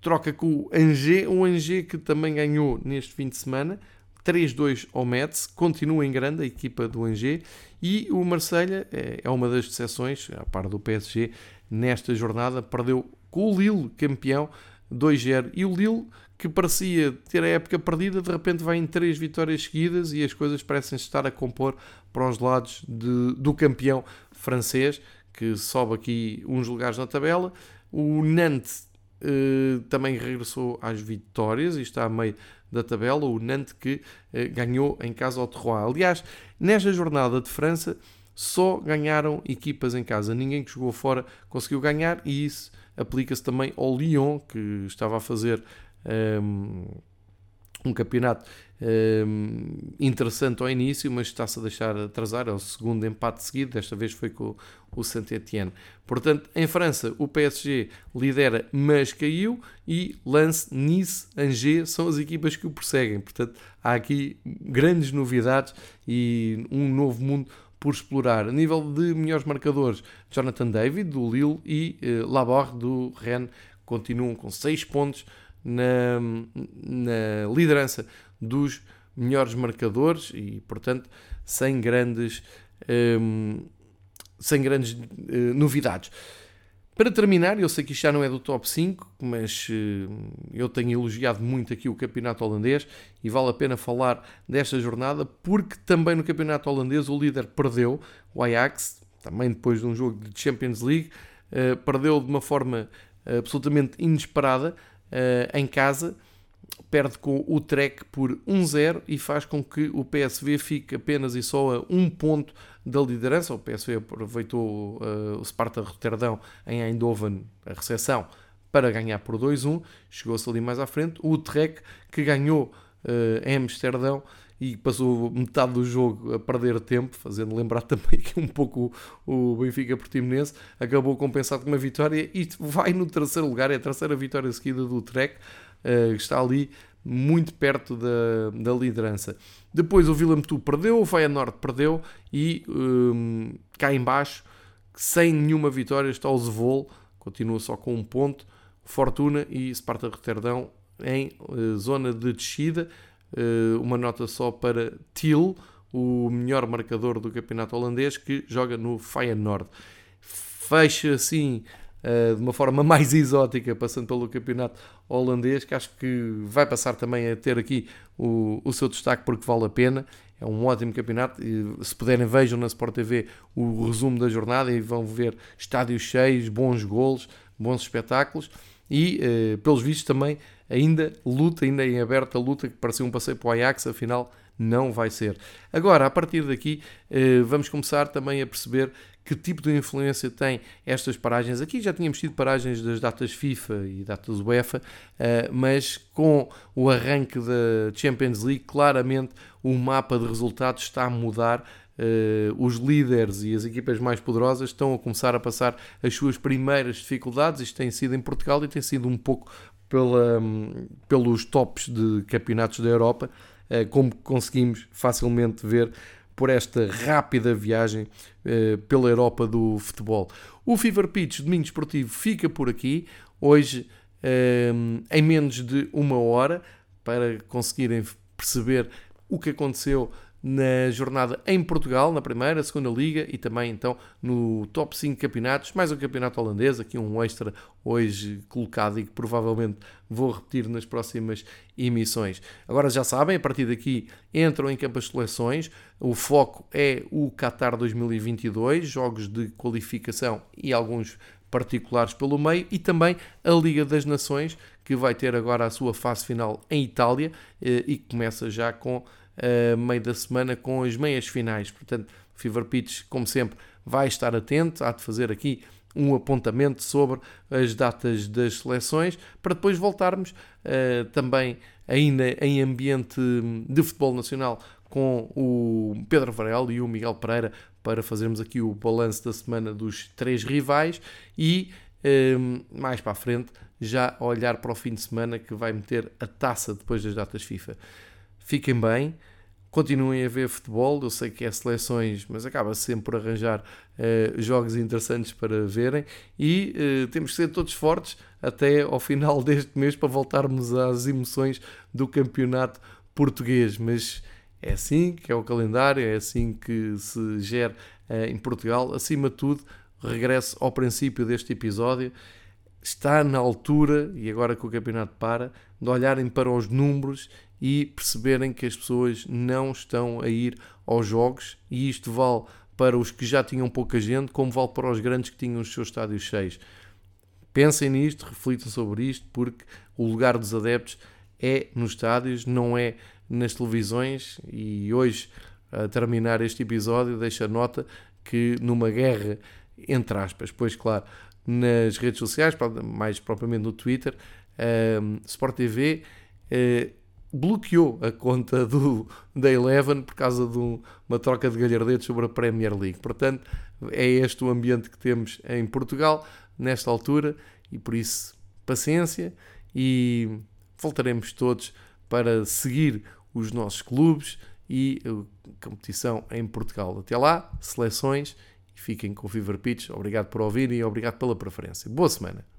Troca com o Angers, o Angers que também ganhou neste fim de semana, 3-2 ao Metz, continua em grande a equipa do Angers e o Marselha é, é uma das decepções, a par do PSG, nesta jornada, perdeu com o Lille, campeão, 2-0. E o Lille, que parecia ter a época perdida, de repente vai em três vitórias seguidas e as coisas parecem estar a compor para os lados de, do campeão francês, que sobe aqui uns lugares na tabela. O Nantes eh, também regressou às vitórias e está a meio da tabela. O Nantes que eh, ganhou em casa ao Terroir. Aliás, nesta jornada de França, só ganharam equipas em casa. Ninguém que jogou fora conseguiu ganhar e isso aplica-se também ao Lyon, que estava a fazer um, um campeonato um, interessante ao início, mas está-se a deixar atrasar. É o segundo empate seguido, desta vez foi com o Saint-Etienne. Portanto, em França, o PSG lidera, mas caiu, e Lance, Nice, Angers são as equipas que o perseguem. Portanto, há aqui grandes novidades e um novo mundo por explorar. A nível de melhores marcadores, Jonathan David, do Lille, e eh, Laborde, do Rennes, continuam com 6 pontos na, na liderança dos melhores marcadores e, portanto, sem grandes, um, sem grandes uh, novidades. Para terminar, eu sei que isto já não é do top 5, mas uh, eu tenho elogiado muito aqui o campeonato holandês e vale a pena falar desta jornada, porque também no campeonato holandês o líder perdeu, o Ajax, também depois de um jogo de Champions League, uh, perdeu de uma forma uh, absolutamente inesperada em casa, perde com o Trek por 1-0 e faz com que o PSV fique apenas e só a um ponto da liderança. O PSV aproveitou uh, o Sparta Roterdão em Eindhoven, a recepção, para ganhar por 2-1. Chegou-se ali mais à frente. O Trek, que ganhou uh, em Amsterdão e passou metade do jogo a perder tempo, fazendo lembrar também que um pouco o, Benfica Portimonense acabou compensado com uma vitória e vai no terceiro lugar, é a terceira vitória seguida do Trek, uh, está ali muito perto da, da liderança. Depois o Vila Metu perdeu, o Feyenoord perdeu e um, cá embaixo, sem nenhuma vitória, está o Zevol, continua só com um ponto, Fortuna e Sparta Roterdão em uh, zona de descida. Uh, uma nota só para Til, o melhor marcador do campeonato holandês, que joga no Feyenoord. Fecha assim uh, de uma forma mais exótica, passando pelo campeonato holandês, que acho que vai passar também a ter aqui o, o seu destaque porque vale a pena. É um ótimo campeonato. E, se puderem, vejam na Sport TV o resumo da jornada e vão ver estádios cheios, bons golos, bons espetáculos e, uh, pelos vistos, também ainda luta, ainda em aberta luta, que parecia um passeio para o Ajax, afinal não vai ser. Agora, a partir daqui, uh, vamos começar também a perceber que tipo de influência tem estas paragens. Aqui já tínhamos tido paragens das datas FIFA e datas UEFA, uh, mas com o arranque da Champions League, claramente o mapa de resultados está a mudar uh, os líderes e as equipas mais poderosas estão a começar a passar as suas primeiras dificuldades. Isto tem sido em Portugal e tem sido um pouco pela, um, pelos tops de campeonatos da Europa, uh, como conseguimos facilmente ver por esta rápida viagem uh, pela Europa do futebol. O Fever Pitch Domingo Esportivo fica por aqui, hoje em menos de uma hora, para conseguirem perceber o que aconteceu na jornada em Portugal, na primeira, segunda liga e também então no top 5 campeonatos, mais um campeonato holandês, aqui um extra hoje colocado e que provavelmente vou repetir nas próximas emissões. Agora já sabem, a partir daqui entram em campo as seleções, o foco é o Qatar 2022, jogos de qualificação e alguns particulares pelo meio e também a Liga das Nações, que vai ter agora a sua fase final em Itália eh, e que começa já com uh, meio da semana com as meias finais. Portanto, Fever Pitch, como sempre, vai estar atento, há de fazer aqui um apontamento sobre as datas das seleções, para depois voltarmos uh, também ainda em ambiente de futebol nacional com o Pedro Varela e o Miguel Pereira para fazermos aqui o balanço da semana dos três rivais e um, eh, mais para a frente já olhar para o fim de semana que vai meter a taça depois das datas FIFA. Fiquem bem, continuem a ver futebol. Eu sei que é seleções, mas acaba sempre por arranjar uh, jogos interessantes para verem. E uh, temos que ser todos fortes até ao final deste mês para voltarmos às emoções do campeonato português. Mas é assim que é o calendário, é assim que se gera uh, em Portugal. Acima de tudo, regresso ao princípio deste episódio. Está na altura, e agora que o campeonato para, de olharem para os números e perceberem que as pessoas não estão a ir aos jogos, e isto vale para os que já tinham pouca gente, como vale para os grandes que tinham os seus estádios cheios. Pensem nisto, reflitam sobre isto, porque o lugar dos adeptos é nos estádios, não é nas televisões. E hoje, a terminar este episódio, deixa nota que numa guerra, entre aspas, pois claro, nas redes sociais, mais propriamente no Twitter, um, Sport TV uh, bloqueou a conta do, da Eleven por causa de um, uma troca de galhardetes sobre a Premier League. Portanto, é este o ambiente que temos em Portugal nesta altura e por isso paciência e voltaremos todos para seguir os nossos clubes e a competição em Portugal. Até lá, seleções e fiquem com o Fever Pitch. Obrigado por ouvirem e obrigado pela preferência. Boa semana.